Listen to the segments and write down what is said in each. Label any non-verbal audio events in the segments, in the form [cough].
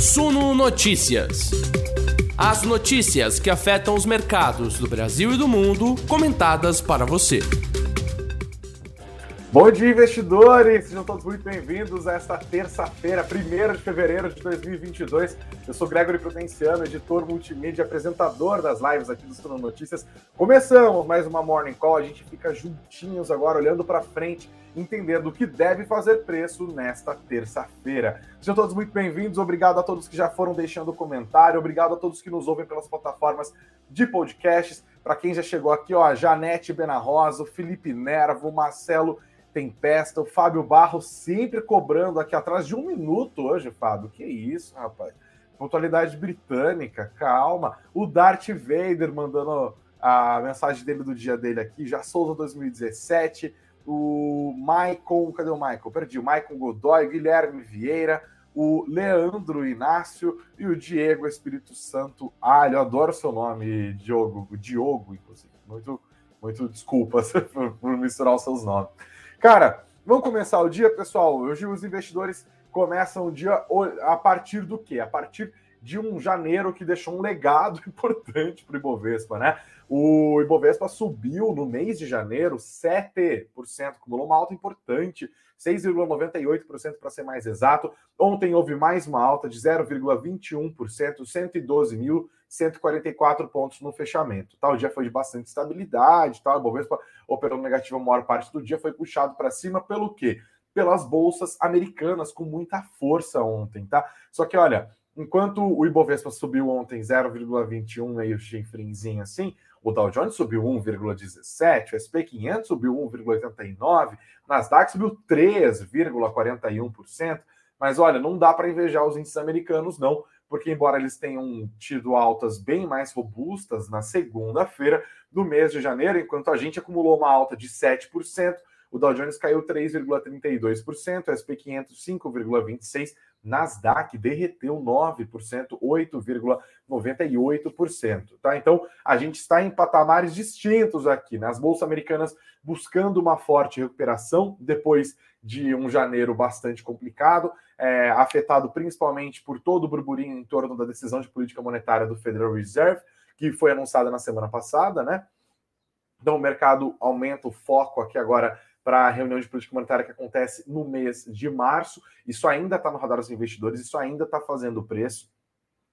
Suno Notícias. As notícias que afetam os mercados do Brasil e do mundo, comentadas para você. Bom dia, investidores! Sejam todos muito bem-vindos a esta terça-feira, 1 de fevereiro de 2022. Eu sou Gregory Prudenciano, editor multimídia, apresentador das lives aqui do Suno Notícias. Começamos mais uma Morning Call, a gente fica juntinhos agora, olhando para frente, entendendo o que deve fazer preço nesta terça-feira. Sejam todos muito bem-vindos, obrigado a todos que já foram deixando comentário, obrigado a todos que nos ouvem pelas plataformas de podcasts. Para quem já chegou aqui, ó, Janete Benarrosa, Felipe Nervo, Marcelo Tempesta, o Fábio Barro sempre cobrando aqui atrás de um minuto hoje, Fábio. Que isso, rapaz. Pontualidade britânica, calma. O Darth Vader mandando a mensagem dele do dia dele aqui. Já Souza 2017. O Maicon, cadê o Maicon? Perdi. O Maicon Godoy, Guilherme Vieira, o Leandro Inácio e o Diego Espírito Santo Alho. Eu adoro seu nome, Diogo. Diogo, inclusive. Muito, muito desculpas [laughs] por misturar os seus nomes. Cara, vamos começar o dia, pessoal. Hoje os investidores começam o dia a partir do quê? A partir de um janeiro que deixou um legado [laughs] importante para o Ibovespa, né? O Ibovespa subiu no mês de janeiro 7%, acumulou uma alta importante, 6,98% para ser mais exato. Ontem houve mais uma alta de 0,21%, 112.144 pontos no fechamento. Tá? O dia foi de bastante estabilidade, tá? o Ibovespa operou negativo a maior parte do dia, foi puxado para cima pelo quê? Pelas bolsas americanas com muita força ontem, tá? Só que olha, enquanto o Ibovespa subiu ontem 0,21, meio chifrinzinho assim, o Dow Jones subiu 1,17, o SP 500 subiu 1,89, Nasdaq subiu 3,41%. Mas olha, não dá para invejar os índices americanos, não, porque embora eles tenham tido altas bem mais robustas na segunda-feira do mês de janeiro, enquanto a gente acumulou uma alta de 7%, o Dow Jones caiu 3,32%, o SP 500 5,26%, Nasdaq derreteu 9%, 8,98%. Tá? Então, a gente está em patamares distintos aqui, né? As bolsas americanas buscando uma forte recuperação depois de um janeiro bastante complicado, é, afetado principalmente por todo o burburinho em torno da decisão de política monetária do Federal Reserve, que foi anunciada na semana passada, né? Então, o mercado aumenta o foco aqui agora para a reunião de política monetária que acontece no mês de março. Isso ainda está no radar dos investidores, isso ainda está fazendo preço.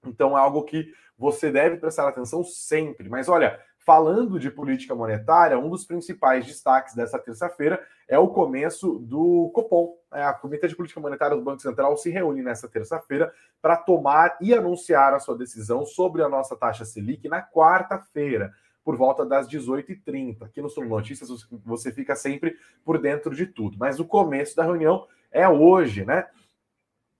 Então é algo que você deve prestar atenção sempre. Mas olha, falando de política monetária, um dos principais destaques dessa terça-feira é o começo do Copom. É, a Comitê de Política Monetária do Banco Central se reúne nessa terça-feira para tomar e anunciar a sua decisão sobre a nossa taxa Selic na quarta-feira por volta das 18h30. Aqui no Sul Notícias você fica sempre por dentro de tudo. Mas o começo da reunião é hoje, né?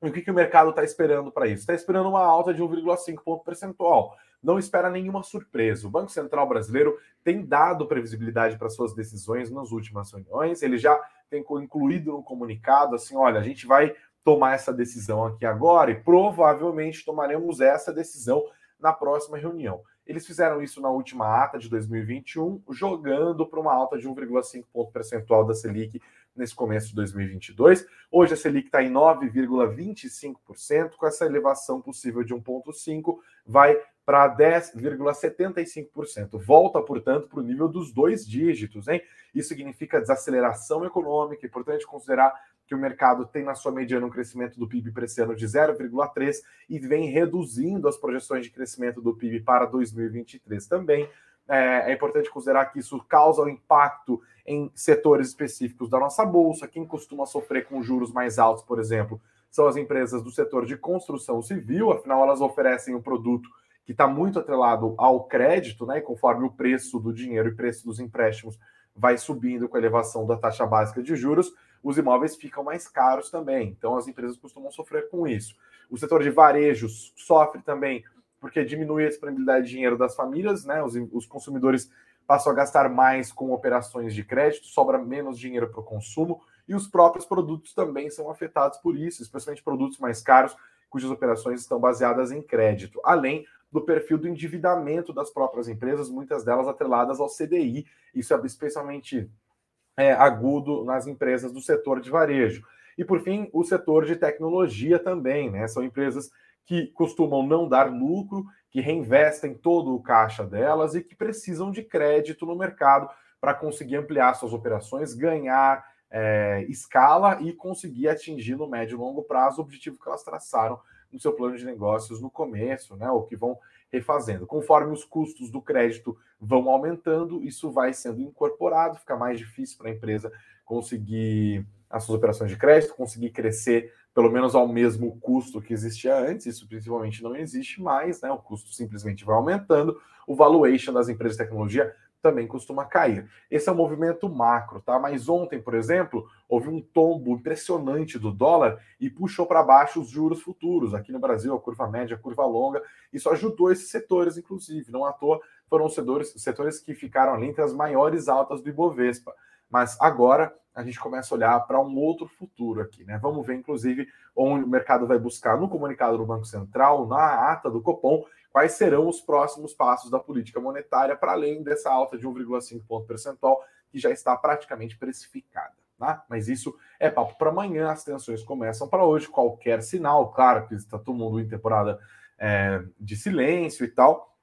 E o que, que o mercado está esperando para isso? Está esperando uma alta de 1,5 ponto percentual. Não espera nenhuma surpresa. O Banco Central brasileiro tem dado previsibilidade para suas decisões nas últimas reuniões. Ele já tem incluído no comunicado assim: olha, a gente vai tomar essa decisão aqui agora e provavelmente tomaremos essa decisão na próxima reunião. Eles fizeram isso na última ata de 2021, jogando para uma alta de 1,5 ponto percentual da Selic nesse começo de 2022. Hoje a Selic está em 9,25%, com essa elevação possível de 1,5%, vai para 10,75%. Volta, portanto, para o nível dos dois dígitos, hein? Isso significa desaceleração econômica, é importante considerar que o mercado tem na sua mediana um crescimento do PIB para esse ano de 0,3 e vem reduzindo as projeções de crescimento do PIB para 2023 também. É, é, importante considerar que isso causa um impacto em setores específicos da nossa bolsa. Quem costuma sofrer com juros mais altos, por exemplo, são as empresas do setor de construção civil, afinal, elas oferecem um produto que está muito atrelado ao crédito, né? E conforme o preço do dinheiro e preço dos empréstimos vai subindo com a elevação da taxa básica de juros, os imóveis ficam mais caros também. Então as empresas costumam sofrer com isso. O setor de varejos sofre também porque diminui a disponibilidade de dinheiro das famílias, né? Os, os consumidores passam a gastar mais com operações de crédito, sobra menos dinheiro para o consumo, e os próprios produtos também são afetados por isso, especialmente produtos mais caros, cujas operações estão baseadas em crédito, além do perfil do endividamento das próprias empresas, muitas delas atreladas ao CDI. Isso é especialmente é, agudo nas empresas do setor de varejo. E, por fim, o setor de tecnologia também, né? São empresas que costumam não dar lucro, que reinvestem todo o caixa delas e que precisam de crédito no mercado para conseguir ampliar suas operações, ganhar é, escala e conseguir atingir no médio e longo prazo o objetivo que elas traçaram no seu plano de negócios no começo, né? Ou que vão refazendo. Conforme os custos do crédito vão aumentando, isso vai sendo incorporado, fica mais difícil para a empresa conseguir as suas operações de crédito, conseguir crescer pelo menos ao mesmo custo que existia antes, isso principalmente não existe mais, né? O custo simplesmente vai aumentando, o valuation das empresas de tecnologia também costuma cair. Esse é um movimento macro, tá? Mas ontem, por exemplo, houve um tombo impressionante do dólar e puxou para baixo os juros futuros. Aqui no Brasil, a curva média, a curva longa, isso ajudou esses setores, inclusive. Não à toa foram os setores, setores que ficaram ali entre as maiores altas do Ibovespa. Mas agora a gente começa a olhar para um outro futuro aqui, né? Vamos ver, inclusive, onde o mercado vai buscar no comunicado do Banco Central, na ata do Copom, quais serão os próximos passos da política monetária para além dessa alta de 1,5 ponto percentual que já está praticamente precificada. Tá? Mas isso é papo para amanhã, as tensões começam para hoje. Qualquer sinal, claro que está todo mundo em temporada é, de silêncio e tal,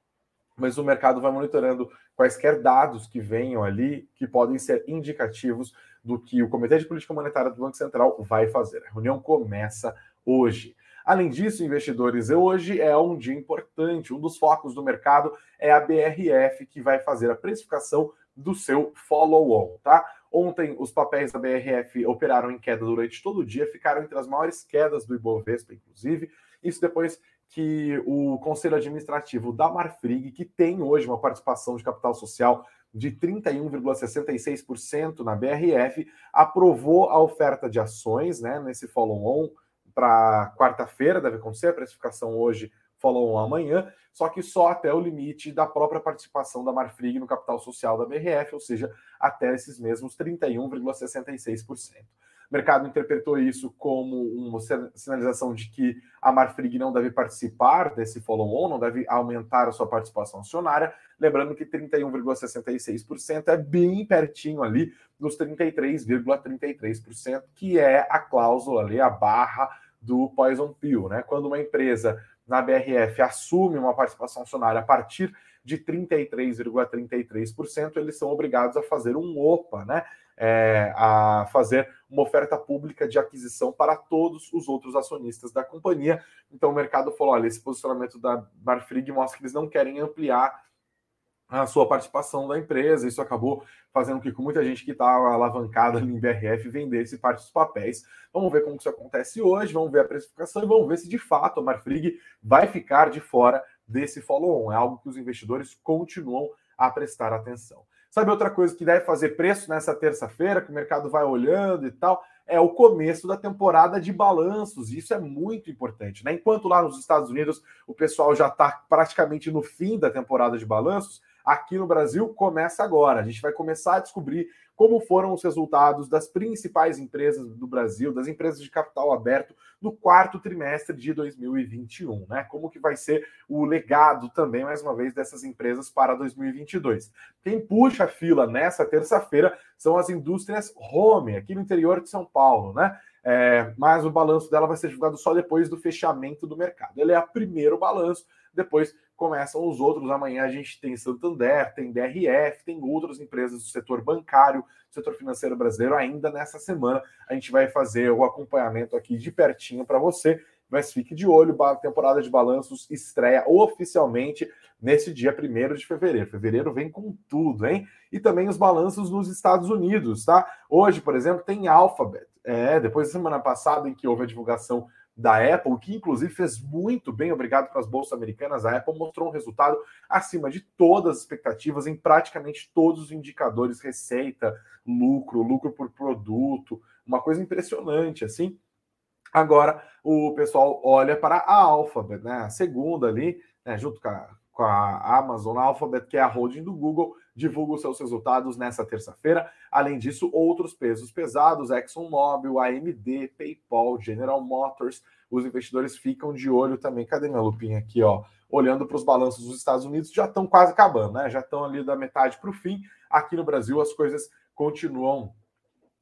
mas o mercado vai monitorando quaisquer dados que venham ali que podem ser indicativos do que o Comitê de Política Monetária do Banco Central vai fazer. A reunião começa hoje. Além disso, investidores, hoje é um dia importante. Um dos focos do mercado é a BRF, que vai fazer a precificação do seu follow-on, tá? Ontem, os papéis da BRF operaram em queda durante todo o dia, ficaram entre as maiores quedas do Ibovespa, inclusive. Isso depois que o Conselho Administrativo da Marfrig, que tem hoje uma participação de capital social de 31,66% na BRF, aprovou a oferta de ações né, nesse follow-on para quarta-feira, deve acontecer, a precificação hoje falou amanhã, só que só até o limite da própria participação da Marfrig no capital social da BRF, ou seja, até esses mesmos 31,66%. O mercado interpretou isso como uma sinalização de que a Marfrig não deve participar desse follow-on, não deve aumentar a sua participação acionária. Lembrando que 31,66% é bem pertinho ali dos 33,33%, que é a cláusula ali, a barra do Poison Pill, né? Quando uma empresa na BRF assume uma participação acionária a partir de 33,33%, eles são obrigados a fazer um OPA, né? É, a fazer uma oferta pública de aquisição para todos os outros acionistas da companhia. Então o mercado falou: olha, esse posicionamento da Marfrig mostra que eles não querem ampliar a sua participação da empresa. Isso acabou fazendo com que muita gente que estava alavancada em BRF vendesse parte dos papéis. Vamos ver como isso acontece hoje, vamos ver a precificação e vamos ver se de fato a Marfrig vai ficar de fora desse follow-on. É algo que os investidores continuam a prestar atenção. Sabe outra coisa que deve fazer preço nessa terça-feira, que o mercado vai olhando e tal? É o começo da temporada de balanços. Isso é muito importante. Né? Enquanto lá nos Estados Unidos o pessoal já está praticamente no fim da temporada de balanços, aqui no Brasil começa agora. A gente vai começar a descobrir como foram os resultados das principais empresas do Brasil, das empresas de capital aberto, no quarto trimestre de 2021, né? Como que vai ser o legado também, mais uma vez, dessas empresas para 2022. Quem puxa a fila nessa terça-feira são as indústrias home, aqui no interior de São Paulo, né? É, mas o balanço dela vai ser divulgado só depois do fechamento do mercado. Ele é o primeiro balanço, depois começam os outros. Amanhã a gente tem Santander, tem BRF, tem outras empresas do setor bancário, do setor financeiro brasileiro. Ainda nessa semana a gente vai fazer o acompanhamento aqui de pertinho para você. Mas fique de olho, a temporada de balanços estreia oficialmente nesse dia 1 de fevereiro. Fevereiro vem com tudo, hein? E também os balanços nos Estados Unidos, tá? Hoje, por exemplo, tem Alphabet. É, depois da semana passada em que houve a divulgação da Apple, que inclusive fez muito bem, obrigado para as bolsas americanas. A Apple mostrou um resultado acima de todas as expectativas em praticamente todos os indicadores, receita, lucro, lucro por produto, uma coisa impressionante assim. Agora o pessoal olha para a Alphabet, né? A segunda ali, né, junto com a, com a Amazon, a Alphabet, que é a holding do Google, divulga os seus resultados nessa terça-feira. Além disso, outros pesos pesados, ExxonMobil, AMD, PayPal, General Motors, os investidores ficam de olho também. Cadê minha lupinha aqui, ó? Olhando para os balanços dos Estados Unidos, já estão quase acabando, né? Já estão ali da metade para o fim. Aqui no Brasil, as coisas continuam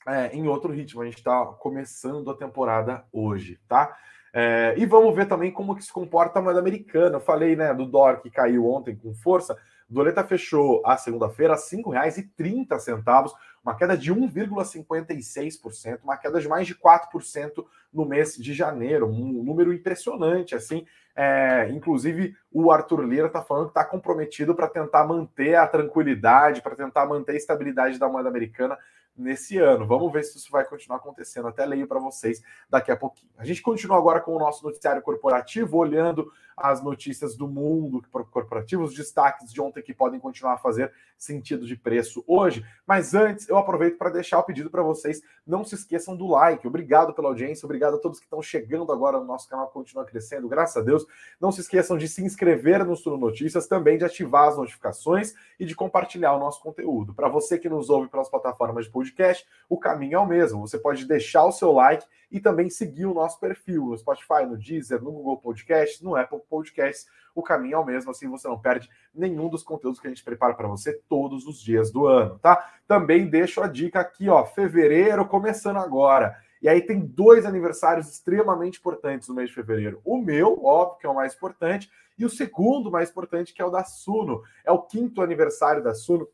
é, em outro ritmo. A gente está começando a temporada hoje, tá? É, e vamos ver também como que se comporta a moeda americana. Eu falei né, do dólar que caiu ontem com força. Doleta fechou a segunda-feira a R$ 5,30, uma queda de 1,56%, uma queda de mais de 4% no mês de janeiro, um número impressionante, assim. É, inclusive, o Arthur Lira está falando que está comprometido para tentar manter a tranquilidade, para tentar manter a estabilidade da moeda americana nesse ano. Vamos ver se isso vai continuar acontecendo. Até leio para vocês daqui a pouquinho. A gente continua agora com o nosso noticiário corporativo, olhando as notícias do mundo corporativo, os destaques de ontem que podem continuar a fazer sentido de preço hoje. Mas antes, eu aproveito para deixar o pedido para vocês. Não se esqueçam do like. Obrigado pela audiência, obrigado a todos que estão chegando agora no nosso canal, continua crescendo, graças a Deus. Não se esqueçam de se inscrever no Suno Notícias, também de ativar as notificações e de compartilhar o nosso conteúdo. Para você que nos ouve pelas plataformas de podcast, o caminho é o mesmo. Você pode deixar o seu like e também seguir o nosso perfil no Spotify, no Deezer, no Google Podcast, no Apple Podcasts. O caminho é o mesmo, assim você não perde nenhum dos conteúdos que a gente prepara para você todos os dias do ano, tá? Também deixo a dica aqui, ó, fevereiro começando agora. E aí tem dois aniversários extremamente importantes no mês de fevereiro. O meu, óbvio, que é o mais importante, e o segundo mais importante, que é o da Suno. É o quinto aniversário da Suno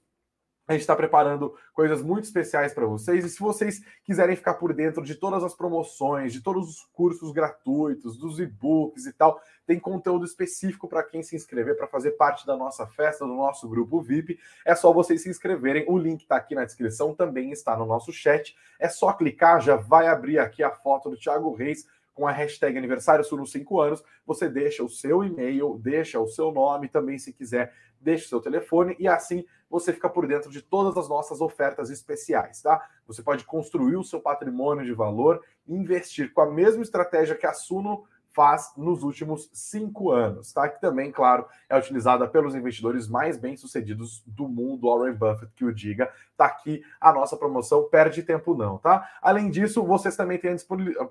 a gente está preparando coisas muito especiais para vocês. E se vocês quiserem ficar por dentro de todas as promoções, de todos os cursos gratuitos, dos e-books e tal, tem conteúdo específico para quem se inscrever, para fazer parte da nossa festa, do nosso grupo VIP. É só vocês se inscreverem. O link está aqui na descrição, também está no nosso chat. É só clicar, já vai abrir aqui a foto do Thiago Reis com a hashtag aniversário nos 5 anos, você deixa o seu e-mail, deixa o seu nome, também se quiser, deixa o seu telefone e assim você fica por dentro de todas as nossas ofertas especiais, tá? Você pode construir o seu patrimônio de valor, investir com a mesma estratégia que a Suno faz nos últimos cinco anos, tá? Que também, claro, é utilizada pelos investidores mais bem-sucedidos do mundo, Warren Buffett, que o diga. Tá aqui a nossa promoção, perde tempo não, tá? Além disso, vocês também têm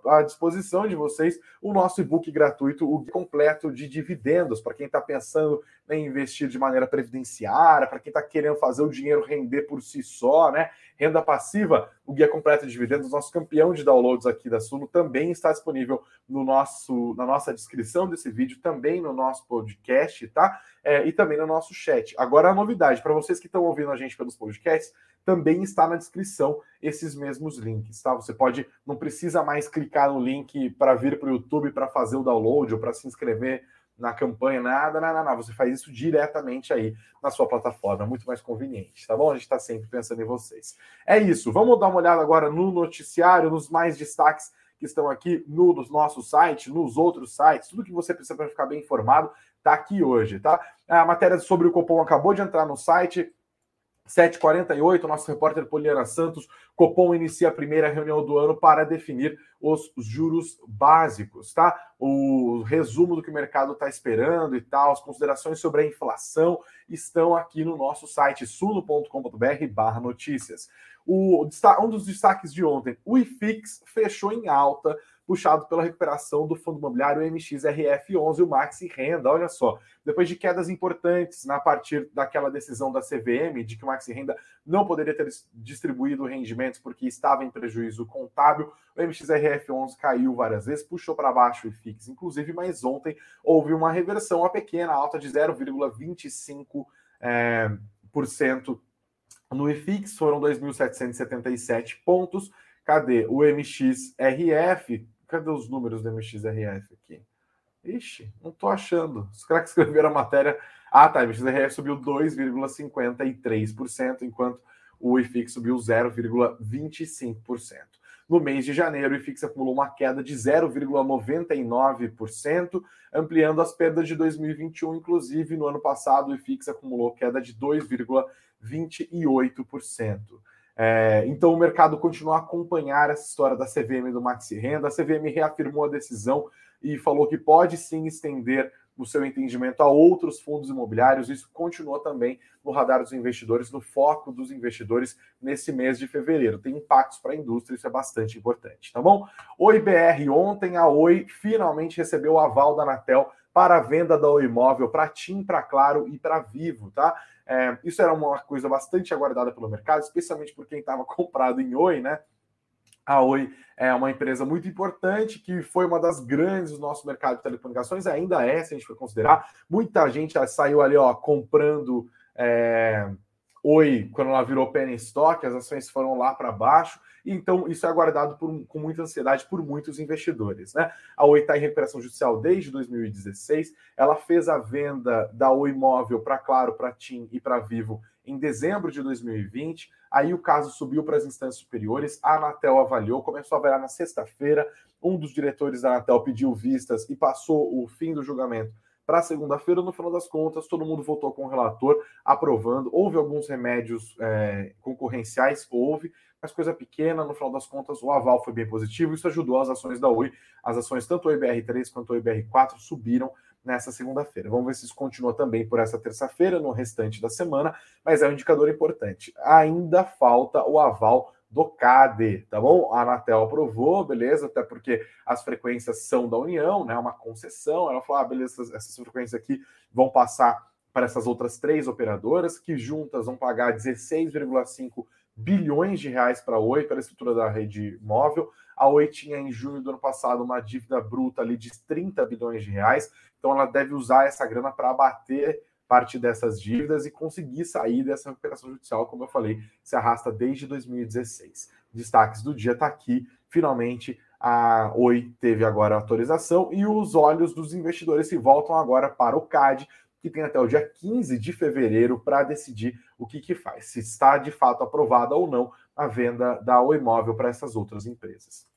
à disposição de vocês o nosso e-book gratuito, o completo de dividendos, para quem está pensando em investir de maneira previdenciária, para quem está querendo fazer o dinheiro render por si só, né? Renda passiva, o guia completo de dividendos, nosso campeão de downloads aqui da Suno, também está disponível no nosso, na nossa descrição desse vídeo, também no nosso podcast, tá? É, e também no nosso chat. Agora a novidade, para vocês que estão ouvindo a gente pelos podcasts, também está na descrição esses mesmos links, tá? Você pode, não precisa mais clicar no link para vir para o YouTube para fazer o download ou para se inscrever na campanha, nada, nada, nada. Você faz isso diretamente aí na sua plataforma, é muito mais conveniente, tá bom? A gente está sempre pensando em vocês. É isso, vamos dar uma olhada agora no noticiário, nos mais destaques que estão aqui no, no nosso site, nos outros sites, tudo que você precisa para ficar bem informado está aqui hoje, tá? A matéria sobre o Copom acabou de entrar no site, 7h48, nosso repórter Poliana Santos, Copom inicia a primeira reunião do ano para definir os juros básicos, tá? O resumo do que o mercado está esperando e tal, as considerações sobre a inflação estão aqui no nosso site suno.com.br barra notícias. O, um dos destaques de ontem, o IFIX fechou em alta, puxado pela recuperação do fundo imobiliário MXRF11, o Maxi Renda. Olha só, depois de quedas importantes na partir daquela decisão da CVM de que o Maxi Renda não poderia ter distribuído rendimentos porque estava em prejuízo contábil, o MXRF11 caiu várias vezes, puxou para baixo o IFIX, inclusive, mas ontem houve uma reversão, uma pequena alta de 0,25%. É, cento no IFIX foram 2.777 pontos. Cadê o MXRF? Cadê os números do MXRF aqui? Ixi, não estou achando. Os caras que [laughs] escreveram a matéria. Ah, tá. MXRF subiu 2,53%, enquanto o IFIX subiu 0,25%. No mês de janeiro, o IFIX acumulou uma queda de 0,99%, ampliando as perdas de 2021. Inclusive, no ano passado, o IFIX acumulou queda de 2,28%. É, então o mercado continua a acompanhar essa história da CVM do Maxi Renda. A CVM reafirmou a decisão e falou que pode sim estender o seu entendimento a outros fundos imobiliários. Isso continua também no radar dos investidores, no foco dos investidores nesse mês de fevereiro. Tem impactos para a indústria, isso é bastante importante, tá bom? Oi BR, ontem a Oi finalmente recebeu o aval da Anatel para a venda do imóvel para TIM, para Claro e para Vivo, tá? É, isso era uma coisa bastante aguardada pelo mercado, especialmente por quem estava [laughs] comprado em Oi, né? A Oi é uma empresa muito importante que foi uma das grandes do nosso mercado de telecomunicações, ainda é, se a gente for considerar. Muita gente saiu ali ó, comprando é, Oi quando ela virou penny stock, as ações foram lá para baixo. Então, isso é aguardado por, com muita ansiedade por muitos investidores. Né? A Oi está em recuperação judicial desde 2016. Ela fez a venda da Oi Móvel para Claro, para TIM e para Vivo em dezembro de 2020. Aí o caso subiu para as instâncias superiores, a Anatel avaliou, começou a avaliar na sexta-feira. Um dos diretores da Anatel pediu vistas e passou o fim do julgamento para segunda-feira. No final das contas, todo mundo votou com o relator, aprovando. Houve alguns remédios é, concorrenciais, houve, mas coisa pequena. No final das contas, o aval foi bem positivo. Isso ajudou as ações da Oi. As ações, tanto o IBR3 quanto o IBR4, subiram nessa segunda-feira. Vamos ver se isso continua também por essa terça-feira, no restante da semana, mas é um indicador importante. Ainda falta o aval do CAD, tá bom? A Anatel aprovou, beleza, até porque as frequências são da União, né? Uma concessão. Ela falou: ah, beleza, essas, essas frequências aqui vão passar para essas outras três operadoras, que juntas vão pagar 16,5 bilhões de reais para a Oi, pela estrutura da rede móvel. A Oi tinha em junho do ano passado uma dívida bruta ali de 30 bilhões de reais. Então ela deve usar essa grana para abater parte dessas dívidas e conseguir sair dessa recuperação judicial, como eu falei, se arrasta desde 2016. Destaques do dia está aqui, finalmente a Oi teve agora a autorização e os olhos dos investidores se voltam agora para o CAD, que tem até o dia 15 de fevereiro para decidir o que, que faz, se está de fato aprovada ou não a venda da Oi Móvel para essas outras empresas.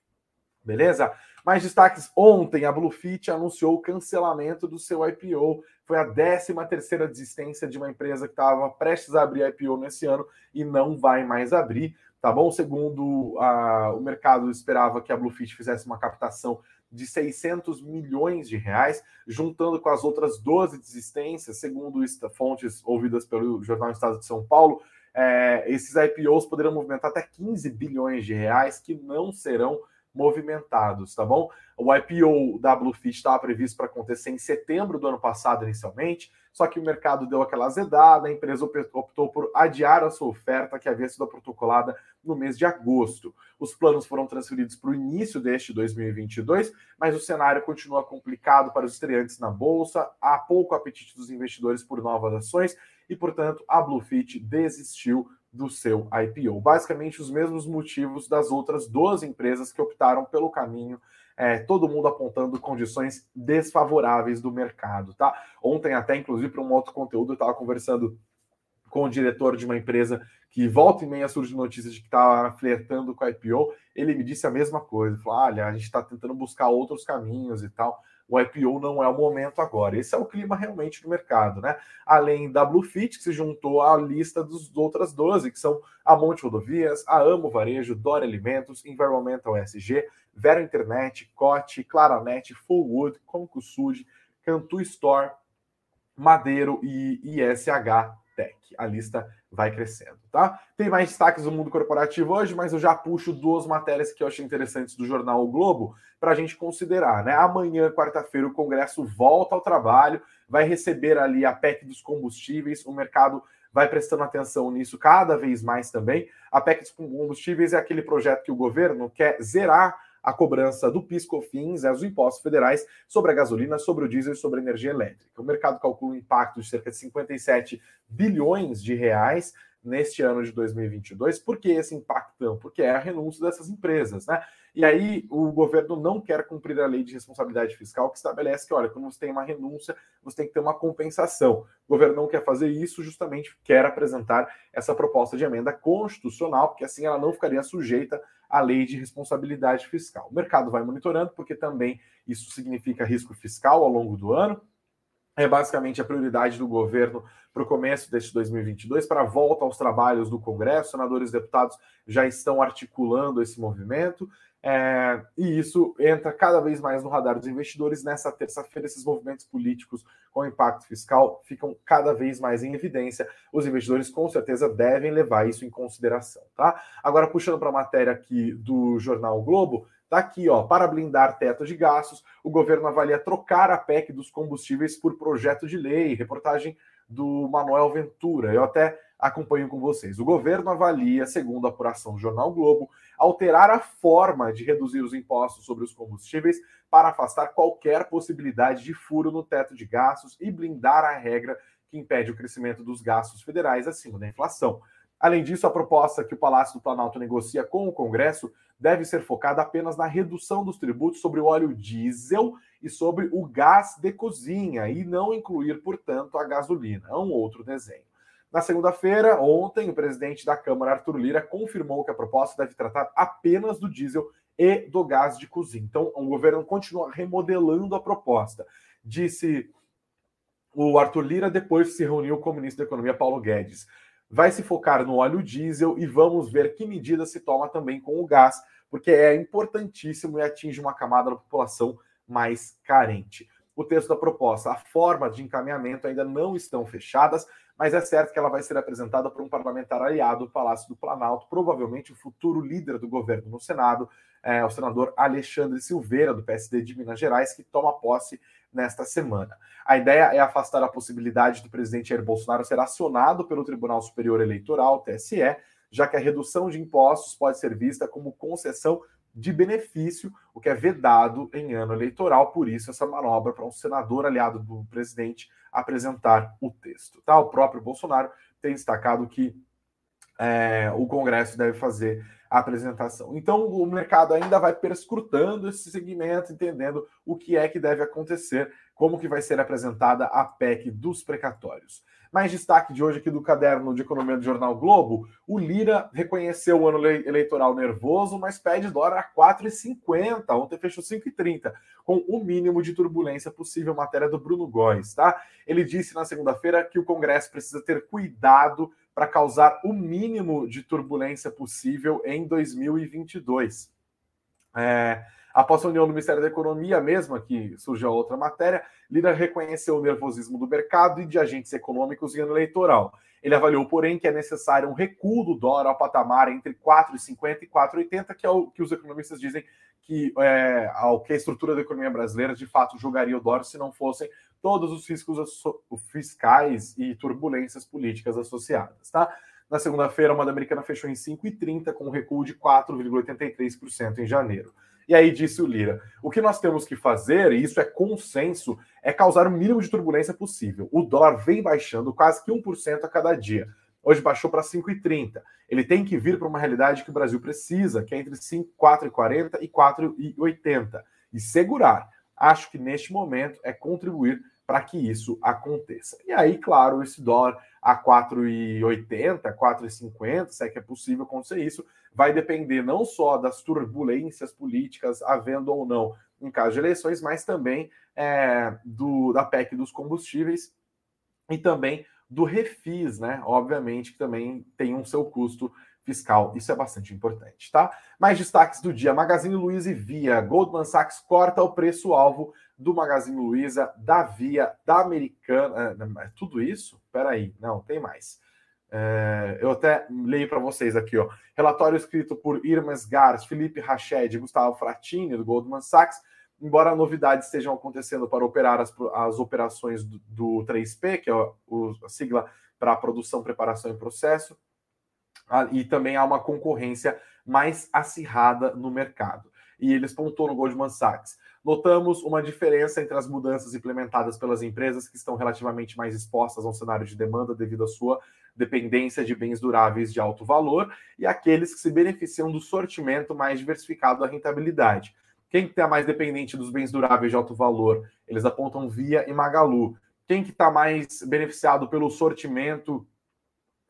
Beleza? Mais destaques: ontem a Bluefit anunciou o cancelamento do seu IPO. Foi a 13 terceira desistência de uma empresa que estava prestes a abrir IPO nesse ano e não vai mais abrir. Tá bom? Segundo a, o mercado esperava que a Bluefit fizesse uma captação de 600 milhões de reais, juntando com as outras 12 desistências, segundo fontes ouvidas pelo Jornal Estado de São Paulo, é, esses IPOs poderiam movimentar até 15 bilhões de reais que não serão movimentados, tá bom? O IPO da Bluefit estava previsto para acontecer em setembro do ano passado, inicialmente, só que o mercado deu aquela azedada, a empresa optou por adiar a sua oferta, que havia sido protocolada no mês de agosto. Os planos foram transferidos para o início deste 2022, mas o cenário continua complicado para os estreantes na bolsa, há pouco apetite dos investidores por novas ações e, portanto, a Bluefit desistiu do seu IPO. Basicamente, os mesmos motivos das outras 12 empresas que optaram pelo caminho, é, todo mundo apontando condições desfavoráveis do mercado, tá? Ontem, até inclusive, para um outro conteúdo, eu estava conversando com o diretor de uma empresa que volta e meia surge notícias de que está flertando com a IPO. Ele me disse a mesma coisa, falou: olha, a gente está tentando buscar outros caminhos e tal o IPO não é o momento agora. Esse é o clima realmente do mercado, né? Além da Bluefit, que se juntou à lista dos outras 12, que são a Monte Rodovias, a Amo Varejo, Dora Alimentos, Environmental SG, Vero Internet, Cote, Claranet, Fullwood, Concusud, Cantu Store, Madeiro e ISH Tech. A lista vai crescendo, tá? Tem mais destaques do mundo corporativo hoje, mas eu já puxo duas matérias que eu achei interessantes do jornal o Globo para a gente considerar, né? Amanhã, quarta-feira, o Congresso volta ao trabalho, vai receber ali a PEC dos combustíveis, o mercado vai prestando atenção nisso cada vez mais também. A PEC dos combustíveis é aquele projeto que o governo quer zerar a cobrança do PIS/COFINS, é, os impostos federais sobre a gasolina, sobre o diesel e sobre a energia elétrica. O mercado calcula um impacto de cerca de 57 bilhões de reais neste ano de 2022. Por que esse impacto? Porque é a renúncia dessas empresas, né? E aí o governo não quer cumprir a lei de responsabilidade fiscal que estabelece que, olha, quando você tem uma renúncia, você tem que ter uma compensação. O governo não quer fazer isso, justamente quer apresentar essa proposta de emenda constitucional, porque assim ela não ficaria sujeita à lei de responsabilidade fiscal. O mercado vai monitorando, porque também isso significa risco fiscal ao longo do ano é basicamente a prioridade do governo para o começo deste 2022, para a volta aos trabalhos do Congresso. Senadores e deputados já estão articulando esse movimento. É, e isso entra cada vez mais no radar dos investidores. Nessa terça-feira, esses movimentos políticos com impacto fiscal ficam cada vez mais em evidência. Os investidores, com certeza, devem levar isso em consideração. Tá? Agora, puxando para a matéria aqui do jornal Globo, Está aqui, ó, para blindar teto de gastos, o governo avalia trocar a PEC dos combustíveis por projeto de lei. Reportagem do Manuel Ventura. Eu até acompanho com vocês. O governo avalia, segundo a apuração do Jornal Globo, alterar a forma de reduzir os impostos sobre os combustíveis para afastar qualquer possibilidade de furo no teto de gastos e blindar a regra que impede o crescimento dos gastos federais acima da inflação. Além disso, a proposta que o Palácio do Planalto negocia com o Congresso deve ser focada apenas na redução dos tributos sobre o óleo diesel e sobre o gás de cozinha, e não incluir, portanto, a gasolina. É um outro desenho. Na segunda-feira, ontem, o presidente da Câmara, Arthur Lira, confirmou que a proposta deve tratar apenas do diesel e do gás de cozinha. Então, o governo continua remodelando a proposta. Disse o Arthur Lira, depois se reuniu com o ministro da Economia, Paulo Guedes vai se focar no óleo diesel e vamos ver que medidas se toma também com o gás, porque é importantíssimo e atinge uma camada da população mais carente. O texto da proposta, a forma de encaminhamento ainda não estão fechadas, mas é certo que ela vai ser apresentada por um parlamentar aliado do Palácio do Planalto, provavelmente o futuro líder do governo no Senado, é, o senador Alexandre Silveira, do PSD de Minas Gerais, que toma posse nesta semana. A ideia é afastar a possibilidade do presidente Jair Bolsonaro ser acionado pelo Tribunal Superior Eleitoral, TSE, já que a redução de impostos pode ser vista como concessão de benefício, o que é vedado em ano eleitoral, por isso essa manobra para um senador aliado do presidente apresentar o texto. Tá? O próprio Bolsonaro tem destacado que é, o Congresso deve fazer a apresentação. Então, o mercado ainda vai perscrutando esse segmento, entendendo o que é que deve acontecer, como que vai ser apresentada a PEC dos precatórios. Mais destaque de hoje aqui do caderno de economia do Jornal Globo, o Lira reconheceu o ano eleitoral nervoso, mas pede dólar a 4,50, ontem fechou 5,30, com o mínimo de turbulência possível, matéria do Bruno Góes, tá? Ele disse na segunda-feira que o Congresso precisa ter cuidado para causar o mínimo de turbulência possível em 2022. É, após a união do Ministério da Economia, mesmo que surgiu a outra matéria, Lira reconheceu o nervosismo do mercado e de agentes econômicos em ano eleitoral. Ele avaliou, porém, que é necessário um recuo do dólar ao patamar entre 4,50 e 4,80, que é o que os economistas dizem que, é, ao que a estrutura da economia brasileira de fato jogaria o dólar se não fossem todos os riscos fiscais e turbulências políticas associadas. Tá? Na segunda-feira, a moeda americana fechou em 5,30, com um recuo de 4,83% em janeiro. E aí disse o Lira: o que nós temos que fazer, e isso é consenso, é causar o mínimo de turbulência possível. O dólar vem baixando quase que 1% a cada dia. Hoje baixou para 5,30. Ele tem que vir para uma realidade que o Brasil precisa, que é entre 4,40 e 4,80. E segurar. Acho que neste momento é contribuir para que isso aconteça. E aí, claro, esse dólar a 4,80, 4,50, se é que é possível acontecer isso, vai depender não só das turbulências políticas havendo ou não em caso de eleições, mas também é, do, da PEC dos combustíveis e também do refis, né? Obviamente que também tem um seu custo fiscal. Isso é bastante importante, tá? Mais destaques do dia: Magazine Luiza e Via. Goldman Sachs corta o preço-alvo do Magazine Luiza, da Via, da Americana. É, é tudo isso? Peraí, não, tem mais. É, eu até leio para vocês aqui, ó. Relatório escrito por Irmas Gars, Felipe Rached e Gustavo Fratini, do Goldman Sachs. Embora novidades estejam acontecendo para operar as, as operações do, do 3P, que é o, a sigla para produção, preparação e processo, e também há uma concorrência mais acirrada no mercado. E eles pontuam no Goldman Sachs. Notamos uma diferença entre as mudanças implementadas pelas empresas que estão relativamente mais expostas ao cenário de demanda devido à sua dependência de bens duráveis de alto valor e aqueles que se beneficiam do sortimento mais diversificado da rentabilidade. Quem está mais dependente dos bens duráveis de alto valor? Eles apontam Via e Magalu. Quem que está mais beneficiado pelo sortimento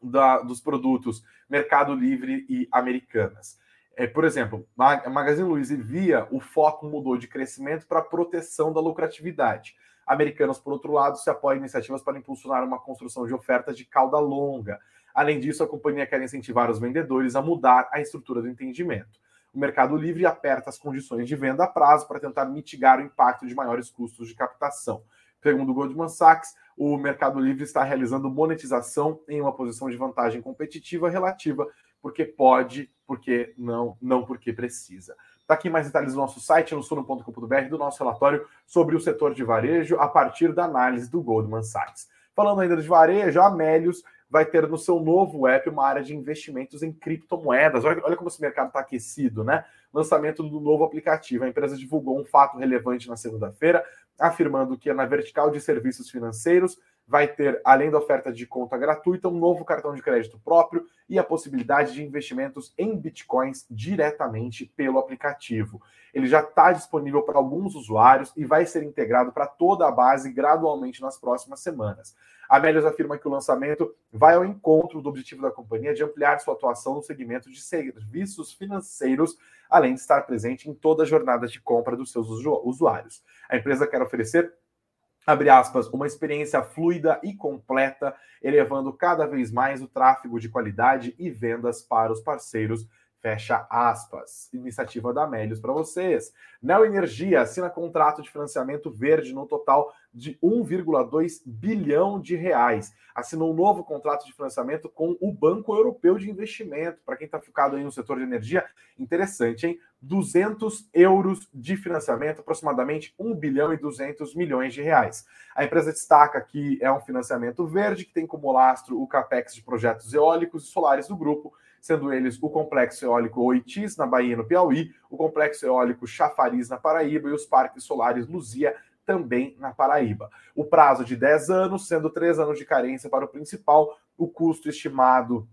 da, dos produtos Mercado Livre e Americanas? É, por exemplo, Magazine Luiza e Via, o foco mudou de crescimento para proteção da lucratividade. Americanas, por outro lado, se apoia em iniciativas para impulsionar uma construção de ofertas de cauda longa. Além disso, a companhia quer incentivar os vendedores a mudar a estrutura do entendimento. O Mercado Livre aperta as condições de venda a prazo para tentar mitigar o impacto de maiores custos de captação. Segundo o Goldman Sachs, o Mercado Livre está realizando monetização em uma posição de vantagem competitiva relativa, porque pode, porque não, não porque precisa. Está aqui mais detalhes do nosso site, no suno.com.br, do nosso relatório sobre o setor de varejo, a partir da análise do Goldman Sachs. Falando ainda de varejo, a Amélios vai ter no seu novo app uma área de investimentos em criptomoedas. Olha, olha como esse mercado está aquecido, né? Lançamento do novo aplicativo. A empresa divulgou um fato relevante na segunda-feira, afirmando que na vertical de serviços financeiros vai ter, além da oferta de conta gratuita, um novo cartão de crédito próprio e a possibilidade de investimentos em bitcoins diretamente pelo aplicativo. Ele já está disponível para alguns usuários e vai ser integrado para toda a base gradualmente nas próximas semanas. A Melios afirma que o lançamento vai ao encontro do objetivo da companhia de ampliar sua atuação no segmento de serviços financeiros, além de estar presente em toda a jornada de compra dos seus usuários. A empresa quer oferecer abre aspas, uma experiência fluida e completa, elevando cada vez mais o tráfego de qualidade e vendas para os parceiros Fecha aspas. Iniciativa da Amélios para vocês. Neo Energia assina contrato de financiamento verde no total de 1,2 bilhão de reais. Assinou um novo contrato de financiamento com o Banco Europeu de Investimento. Para quem está focado aí no setor de energia, interessante, hein? 200 euros de financiamento, aproximadamente 1 bilhão e 200 milhões de reais. A empresa destaca que é um financiamento verde que tem como lastro o capex de projetos eólicos e solares do grupo sendo eles o complexo eólico Oitis, na Bahia, no Piauí, o complexo eólico Chafariz, na Paraíba, e os parques solares Luzia, também na Paraíba. O prazo de 10 anos, sendo 3 anos de carência para o principal, o custo estimado,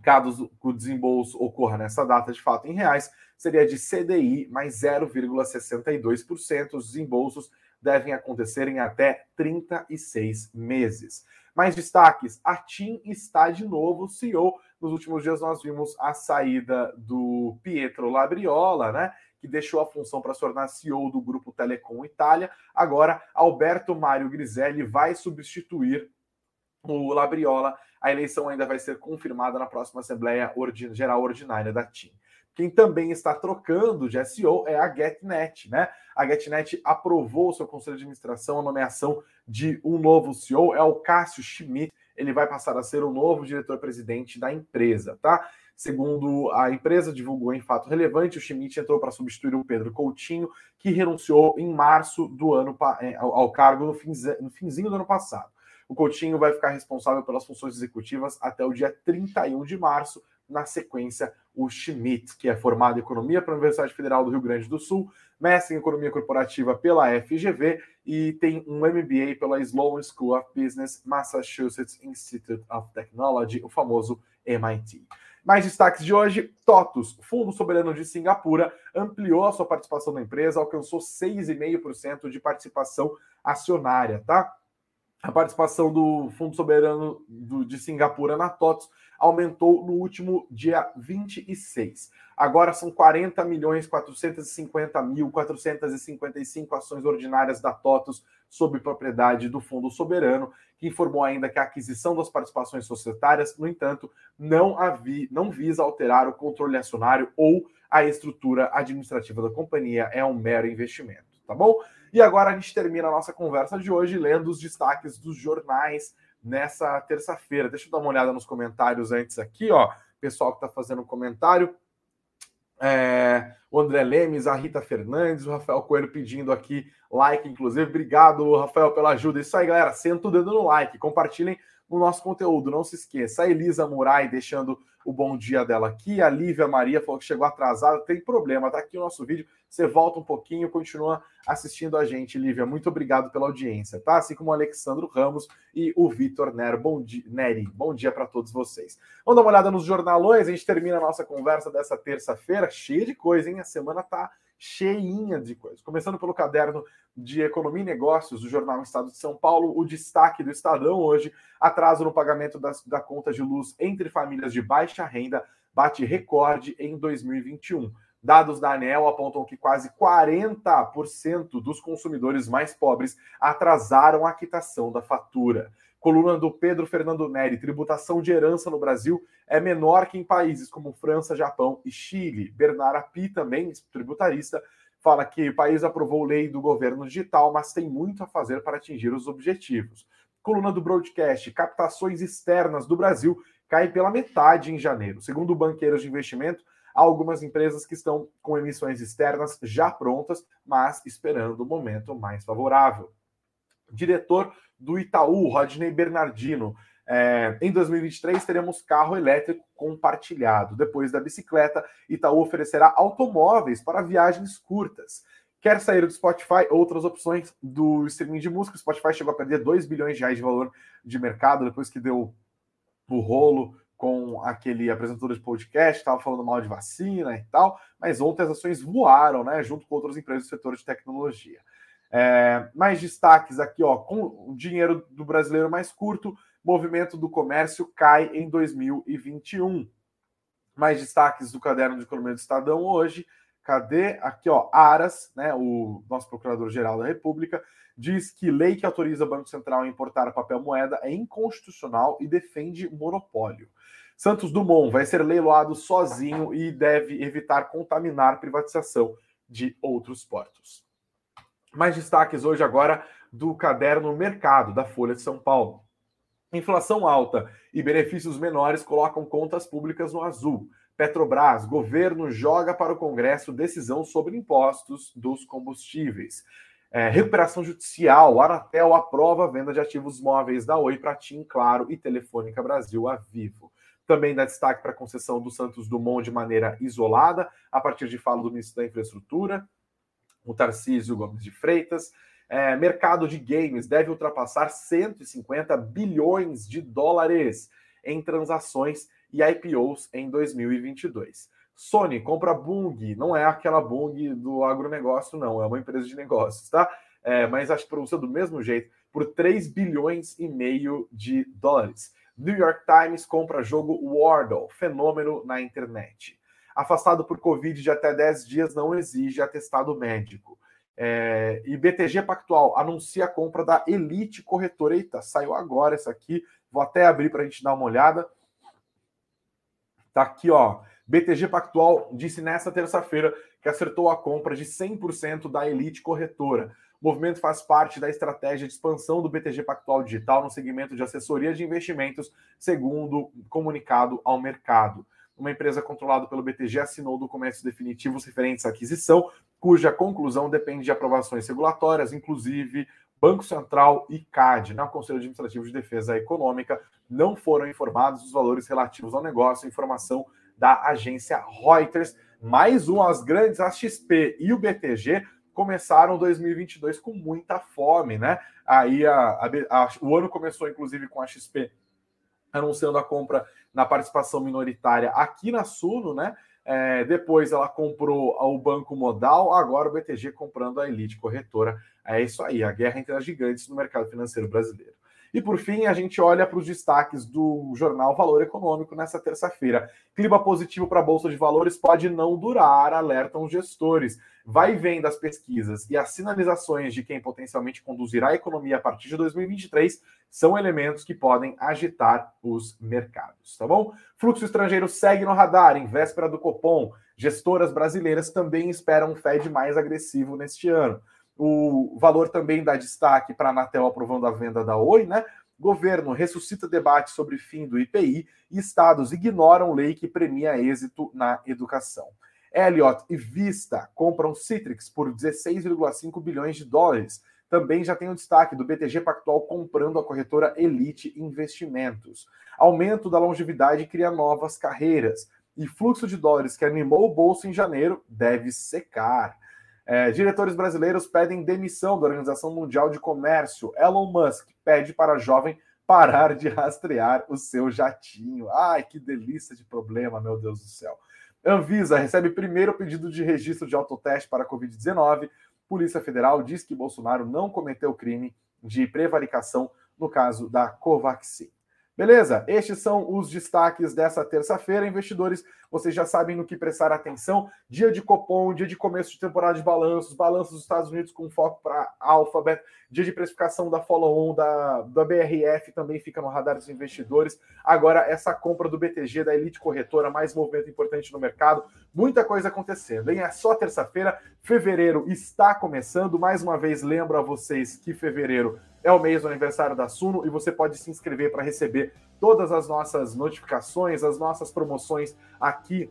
caso o desembolso ocorra nessa data de fato em reais, seria de CDI mais 0,62%. Os desembolsos devem acontecer em até 36 meses. Mais destaques: a TIM está de novo CEO nos últimos dias nós vimos a saída do Pietro Labriola, né? Que deixou a função para se tornar CEO do grupo Telecom Itália. Agora, Alberto Mário Griselli vai substituir o Labriola. A eleição ainda vai ser confirmada na próxima Assembleia Geral Ordinária da TIM. Quem também está trocando de SEO é a GetNet, né? A GetNet aprovou seu conselho de administração a nomeação de um novo CEO, é o Cássio Schmidt, ele vai passar a ser o novo diretor-presidente da empresa, tá? Segundo a empresa divulgou em fato relevante, o Schmidt entrou para substituir o Pedro Coutinho, que renunciou em março do ano é, ao cargo no, no finzinho do ano passado. O Coutinho vai ficar responsável pelas funções executivas até o dia 31 de março. Na sequência, o Schmidt, que é formado em Economia pela Universidade Federal do Rio Grande do Sul, mestre em Economia Corporativa pela FGV e tem um MBA pela Sloan School of Business, Massachusetts Institute of Technology, o famoso MIT. Mais destaques de hoje: TOTUS, Fundo Soberano de Singapura, ampliou a sua participação na empresa, alcançou 6,5% de participação acionária, tá? A participação do Fundo Soberano do, de Singapura na TOTUS aumentou no último dia 26. Agora são 40 milhões 450 mil 455 ações ordinárias da TOTUS sob propriedade do Fundo Soberano, que informou ainda que a aquisição das participações societárias, no entanto, não, havia, não visa alterar o controle acionário ou a estrutura administrativa da companhia, é um mero investimento, tá bom? E agora a gente termina a nossa conversa de hoje lendo os destaques dos jornais nessa terça-feira. Deixa eu dar uma olhada nos comentários antes aqui, ó. Pessoal que está fazendo comentário. É, o André Lemes, a Rita Fernandes, o Rafael Coelho pedindo aqui like, inclusive. Obrigado, Rafael, pela ajuda. Isso aí, galera. Senta o dedo no like, compartilhem o nosso conteúdo. Não se esqueça. A Elisa Murai deixando o bom dia dela aqui. A Lívia Maria falou que chegou atrasada. Tem problema, tá aqui o nosso vídeo. Você volta um pouquinho, continua assistindo a gente, Lívia. Muito obrigado pela audiência, tá? Assim como o Alexandro Ramos e o Vitor Nero. Bom dia, Neri. Bom dia para todos vocês. Vamos dar uma olhada nos jornalões. A gente termina a nossa conversa dessa terça-feira, cheia de coisa, hein? A semana tá cheinha de coisas. Começando pelo caderno de Economia e Negócios do Jornal Estado de São Paulo, o destaque do Estadão hoje, atraso no pagamento das, da conta de luz entre famílias de baixa renda bate recorde em 2021. Dados da ANEL apontam que quase 40% dos consumidores mais pobres atrasaram a quitação da fatura. Coluna do Pedro Fernando Neri, tributação de herança no Brasil é menor que em países como França, Japão e Chile. Bernard Api, também tributarista, fala que o país aprovou lei do governo digital, mas tem muito a fazer para atingir os objetivos. Coluna do Broadcast, captações externas do Brasil caem pela metade em janeiro. Segundo banqueiros de investimento, há algumas empresas que estão com emissões externas já prontas, mas esperando o momento mais favorável. Diretor do Itaú, Rodney Bernardino, É, em 2023, teremos carro elétrico compartilhado. Depois da bicicleta, Itaú oferecerá automóveis para viagens curtas. Quer sair do Spotify? Outras opções do streaming de música. O Spotify chegou a perder 2 bilhões de reais de valor de mercado depois que deu o rolo com aquele apresentador de podcast, estava falando mal de vacina e tal, mas ontem as ações voaram, né, junto com outras empresas do setor de tecnologia. É, mais destaques aqui, ó, com o dinheiro do brasileiro mais curto, movimento do comércio cai em 2021. Mais destaques do caderno de economia do Estadão hoje. Cadê? Aqui, ó, Aras, né, o nosso procurador-geral da República, diz que lei que autoriza o Banco Central a importar papel moeda é inconstitucional e defende monopólio. Santos Dumont vai ser leiloado sozinho e deve evitar contaminar privatização de outros portos. Mais destaques hoje agora do caderno Mercado da Folha de São Paulo. Inflação alta e benefícios menores colocam contas públicas no azul. Petrobras, governo joga para o Congresso decisão sobre impostos dos combustíveis. É, recuperação judicial, Anatel aprova a venda de ativos móveis da Oi para TIM, Claro e Telefônica Brasil a Vivo. Também dá destaque para a concessão do Santos Dumont de maneira isolada, a partir de fala do ministro da Infraestrutura, o Tarcísio Gomes de Freitas. É, mercado de games deve ultrapassar 150 bilhões de dólares em transações e IPOs em 2022. Sony compra Bung, não é aquela Bung do agronegócio, não, é uma empresa de negócios, tá? É, mas acho que pronuncia do mesmo jeito, por 3 bilhões e meio de dólares. New York Times compra jogo Wordle, fenômeno na internet. Afastado por Covid de até 10 dias não exige atestado médico. É, e BTG Pactual anuncia a compra da Elite Corretora. Eita, saiu agora essa aqui. Vou até abrir para a gente dar uma olhada. Tá aqui, ó. BTG Pactual disse nesta terça-feira que acertou a compra de 100% da Elite Corretora. O movimento faz parte da estratégia de expansão do BTG Pactual Digital no segmento de assessoria de investimentos, segundo comunicado ao mercado uma empresa controlada pelo BTG assinou documentos definitivos referentes à aquisição, cuja conclusão depende de aprovações regulatórias, inclusive Banco Central e CAD, o Conselho Administrativo de Defesa Econômica, não foram informados os valores relativos ao negócio, informação da agência Reuters. Mais um, as grandes, a XP e o BTG começaram 2022 com muita fome, né? Aí a, a, a, o ano começou, inclusive, com a XP anunciando a compra na participação minoritária aqui na Suno, né? É, depois ela comprou o Banco Modal, agora o BTG comprando a Elite Corretora. É isso aí, a guerra entre as gigantes no mercado financeiro brasileiro. E por fim, a gente olha para os destaques do jornal Valor Econômico nessa terça-feira. Clima positivo para a Bolsa de Valores pode não durar, alertam gestores. Vai vem das pesquisas e as sinalizações de quem potencialmente conduzirá a economia a partir de 2023 são elementos que podem agitar os mercados, tá bom? Fluxo estrangeiro segue no radar em véspera do Copom. Gestoras brasileiras também esperam um Fed mais agressivo neste ano. O valor também dá destaque para a Anatel aprovando a venda da Oi, né? Governo ressuscita debate sobre fim do IPI e estados ignoram lei que premia êxito na educação. Elliott e Vista compram Citrix por 16,5 bilhões de dólares. Também já tem o destaque do BTG Pactual comprando a corretora Elite Investimentos. Aumento da longevidade cria novas carreiras. E fluxo de dólares que animou o bolso em janeiro deve secar. É, diretores brasileiros pedem demissão da Organização Mundial de Comércio. Elon Musk pede para a jovem parar de rastrear o seu jatinho. Ai, que delícia de problema, meu Deus do céu. Anvisa recebe primeiro pedido de registro de autoteste para Covid-19. Polícia Federal diz que Bolsonaro não cometeu crime de prevaricação no caso da Covaxin. Beleza? Estes são os destaques dessa terça-feira. Investidores, vocês já sabem no que prestar atenção. Dia de Copom, dia de começo de temporada de balanços, balanços dos Estados Unidos com foco para Alphabet, dia de precificação da follow-on da, da BRF também fica no radar dos investidores. Agora, essa compra do BTG, da Elite Corretora, mais movimento importante no mercado. Muita coisa acontecendo, hein? É só terça-feira. Fevereiro está começando. Mais uma vez, lembro a vocês que fevereiro é o mês do aniversário da Suno e você pode se inscrever para receber todas as nossas notificações, as nossas promoções aqui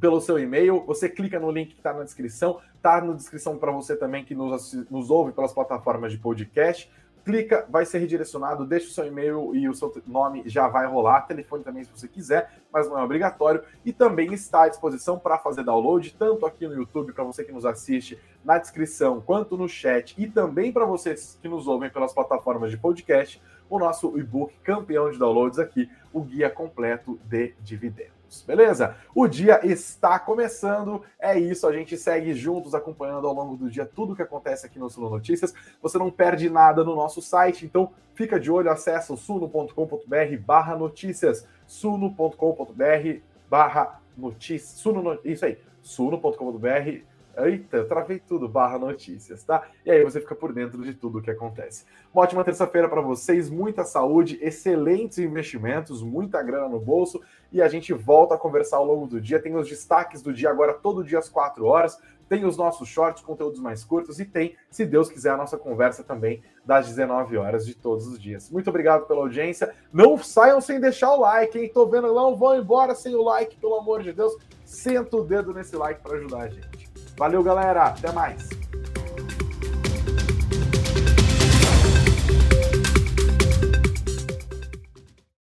pelo seu e-mail. Você clica no link que está na descrição, está na descrição para você também que nos, nos ouve pelas plataformas de podcast. Clica, vai ser redirecionado, deixa o seu e-mail e o seu nome já vai rolar, telefone também se você quiser, mas não é obrigatório, e também está à disposição para fazer download, tanto aqui no YouTube, para você que nos assiste, na descrição, quanto no chat, e também para vocês que nos ouvem pelas plataformas de podcast, o nosso e-book campeão de downloads aqui, o guia completo de dividendos beleza? O dia está começando, é isso, a gente segue juntos acompanhando ao longo do dia tudo o que acontece aqui no Suno Notícias. Você não perde nada no nosso site, então fica de olho, acessa o suno.com.br barra notícias, suno.com.br barra notícias, suno, isso aí, suno.com.br Eita, travei tudo, barra notícias, tá? E aí você fica por dentro de tudo o que acontece. Uma ótima terça-feira para vocês, muita saúde, excelentes investimentos, muita grana no bolso e a gente volta a conversar ao longo do dia. Tem os destaques do dia agora, todo dia às 4 horas. Tem os nossos shorts, conteúdos mais curtos e tem, se Deus quiser, a nossa conversa também das 19 horas de todos os dias. Muito obrigado pela audiência. Não saiam sem deixar o like, hein? Tô vendo, não vão embora sem o like, pelo amor de Deus. Senta o dedo nesse like para ajudar a gente. Valeu, galera. Até mais.